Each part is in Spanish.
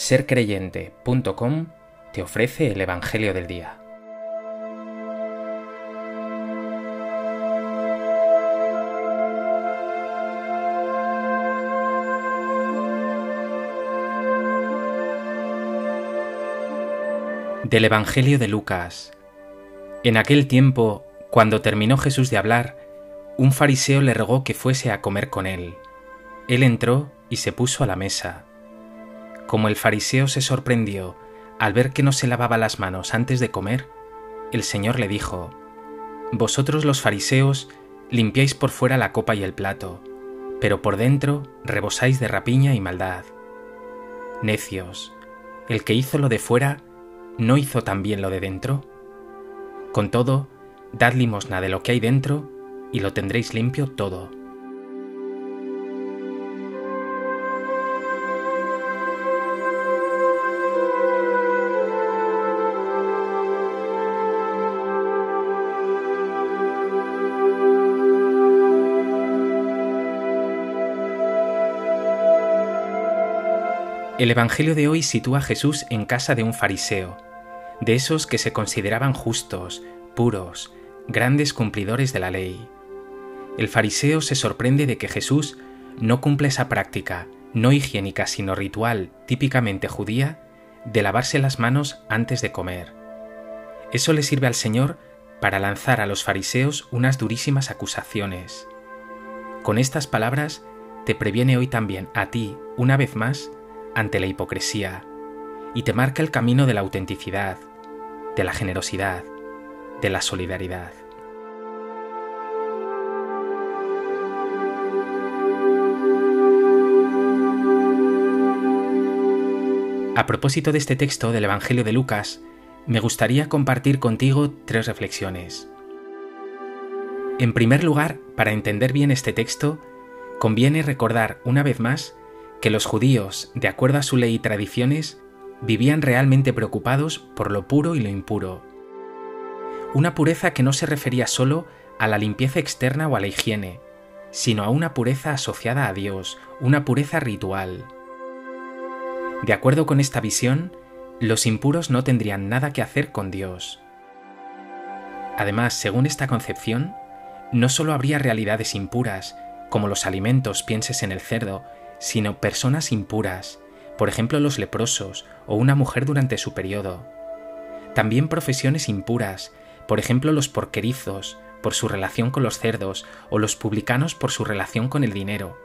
sercreyente.com te ofrece el Evangelio del Día. Del Evangelio de Lucas. En aquel tiempo, cuando terminó Jesús de hablar, un fariseo le rogó que fuese a comer con él. Él entró y se puso a la mesa. Como el fariseo se sorprendió al ver que no se lavaba las manos antes de comer, el Señor le dijo, Vosotros los fariseos limpiáis por fuera la copa y el plato, pero por dentro rebosáis de rapiña y maldad. Necios, el que hizo lo de fuera, ¿no hizo también lo de dentro? Con todo, dad limosna de lo que hay dentro y lo tendréis limpio todo. El Evangelio de hoy sitúa a Jesús en casa de un fariseo, de esos que se consideraban justos, puros, grandes cumplidores de la ley. El fariseo se sorprende de que Jesús no cumple esa práctica, no higiénica sino ritual, típicamente judía, de lavarse las manos antes de comer. Eso le sirve al Señor para lanzar a los fariseos unas durísimas acusaciones. Con estas palabras te previene hoy también a ti, una vez más, ante la hipocresía y te marca el camino de la autenticidad, de la generosidad, de la solidaridad. A propósito de este texto del Evangelio de Lucas, me gustaría compartir contigo tres reflexiones. En primer lugar, para entender bien este texto, conviene recordar una vez más que los judíos, de acuerdo a su ley y tradiciones, vivían realmente preocupados por lo puro y lo impuro. Una pureza que no se refería solo a la limpieza externa o a la higiene, sino a una pureza asociada a Dios, una pureza ritual. De acuerdo con esta visión, los impuros no tendrían nada que hacer con Dios. Además, según esta concepción, no solo habría realidades impuras, como los alimentos, pienses en el cerdo, sino personas impuras, por ejemplo los leprosos o una mujer durante su periodo. También profesiones impuras, por ejemplo los porquerizos, por su relación con los cerdos, o los publicanos por su relación con el dinero.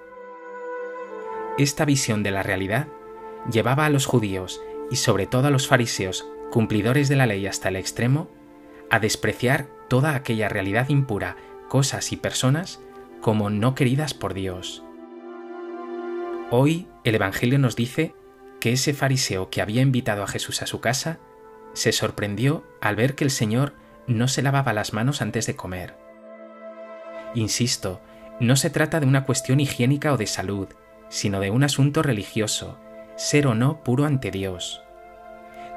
Esta visión de la realidad llevaba a los judíos, y sobre todo a los fariseos, cumplidores de la ley hasta el extremo, a despreciar toda aquella realidad impura, cosas y personas como no queridas por Dios. Hoy el Evangelio nos dice que ese fariseo que había invitado a Jesús a su casa se sorprendió al ver que el Señor no se lavaba las manos antes de comer. Insisto, no se trata de una cuestión higiénica o de salud, sino de un asunto religioso, ser o no puro ante Dios.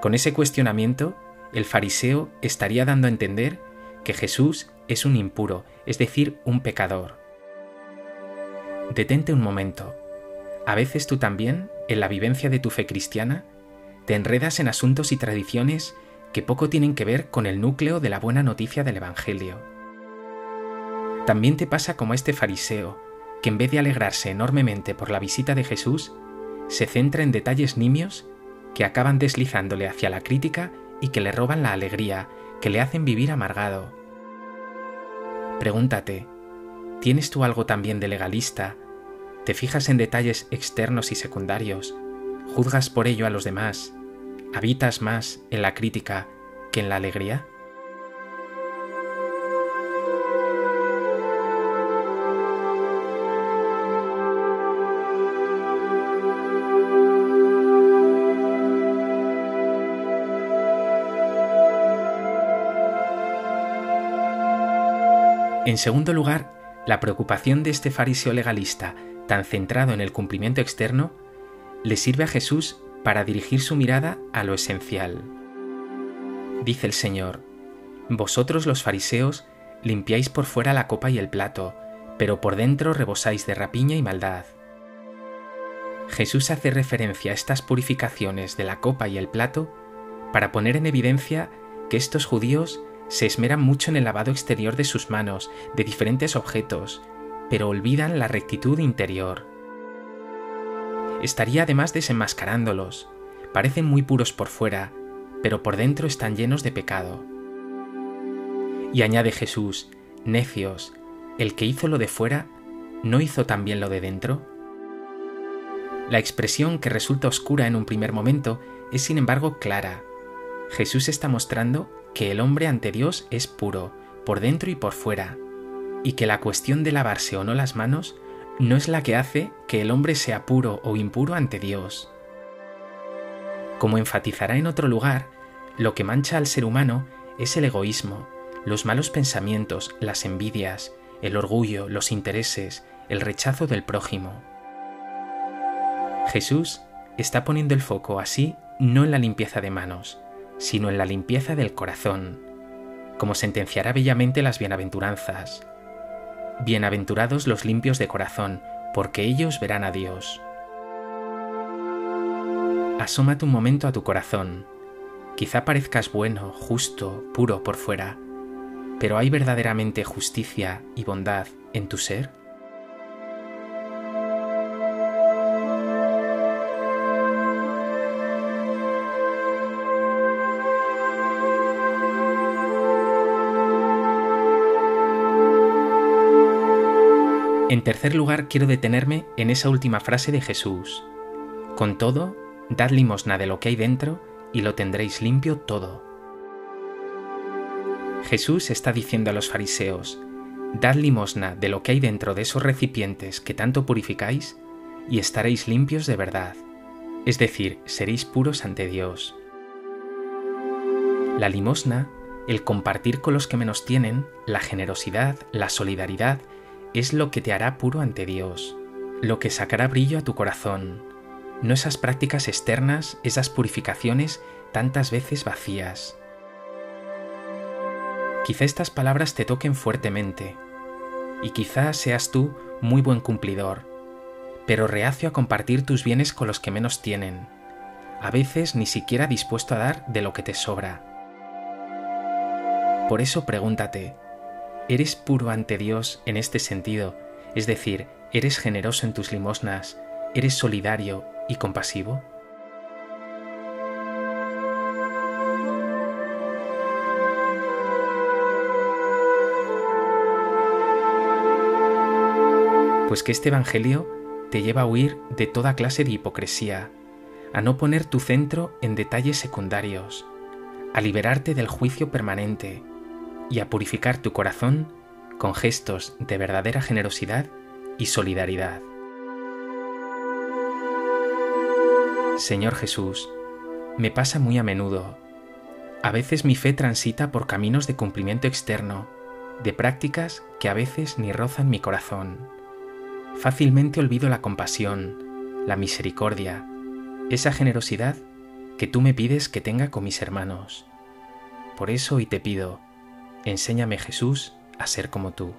Con ese cuestionamiento, el fariseo estaría dando a entender que Jesús es un impuro, es decir, un pecador. Detente un momento a veces tú también, en la vivencia de tu fe cristiana, te enredas en asuntos y tradiciones que poco tienen que ver con el núcleo de la buena noticia del Evangelio. También te pasa como a este fariseo, que en vez de alegrarse enormemente por la visita de Jesús, se centra en detalles nimios que acaban deslizándole hacia la crítica y que le roban la alegría, que le hacen vivir amargado. Pregúntate, ¿tienes tú algo también de legalista te fijas en detalles externos y secundarios, juzgas por ello a los demás, habitas más en la crítica que en la alegría? En segundo lugar, la preocupación de este fariseo legalista tan centrado en el cumplimiento externo, le sirve a Jesús para dirigir su mirada a lo esencial. Dice el Señor, Vosotros los fariseos limpiáis por fuera la copa y el plato, pero por dentro rebosáis de rapiña y maldad. Jesús hace referencia a estas purificaciones de la copa y el plato para poner en evidencia que estos judíos se esmeran mucho en el lavado exterior de sus manos, de diferentes objetos, pero olvidan la rectitud interior. Estaría además desenmascarándolos. Parecen muy puros por fuera, pero por dentro están llenos de pecado. Y añade Jesús, necios, el que hizo lo de fuera, ¿no hizo también lo de dentro? La expresión que resulta oscura en un primer momento es sin embargo clara. Jesús está mostrando que el hombre ante Dios es puro, por dentro y por fuera, y que la cuestión de lavarse o no las manos no es la que hace que el hombre sea puro o impuro ante Dios. Como enfatizará en otro lugar, lo que mancha al ser humano es el egoísmo, los malos pensamientos, las envidias, el orgullo, los intereses, el rechazo del prójimo. Jesús está poniendo el foco así no en la limpieza de manos, sino en la limpieza del corazón, como sentenciará bellamente las bienaventuranzas. Bienaventurados los limpios de corazón, porque ellos verán a Dios. Asómate un momento a tu corazón. Quizá parezcas bueno, justo, puro por fuera, pero ¿hay verdaderamente justicia y bondad en tu ser? En tercer lugar, quiero detenerme en esa última frase de Jesús. Con todo, dad limosna de lo que hay dentro y lo tendréis limpio todo. Jesús está diciendo a los fariseos, dad limosna de lo que hay dentro de esos recipientes que tanto purificáis y estaréis limpios de verdad, es decir, seréis puros ante Dios. La limosna, el compartir con los que menos tienen, la generosidad, la solidaridad, es lo que te hará puro ante Dios, lo que sacará brillo a tu corazón, no esas prácticas externas, esas purificaciones tantas veces vacías. Quizá estas palabras te toquen fuertemente, y quizá seas tú muy buen cumplidor, pero reacio a compartir tus bienes con los que menos tienen, a veces ni siquiera dispuesto a dar de lo que te sobra. Por eso pregúntate, ¿Eres puro ante Dios en este sentido? Es decir, ¿eres generoso en tus limosnas? ¿Eres solidario y compasivo? Pues que este Evangelio te lleva a huir de toda clase de hipocresía, a no poner tu centro en detalles secundarios, a liberarte del juicio permanente, y a purificar tu corazón con gestos de verdadera generosidad y solidaridad. Señor Jesús, me pasa muy a menudo. A veces mi fe transita por caminos de cumplimiento externo, de prácticas que a veces ni rozan mi corazón. Fácilmente olvido la compasión, la misericordia, esa generosidad que tú me pides que tenga con mis hermanos. Por eso hoy te pido, Enséñame Jesús a ser como tú.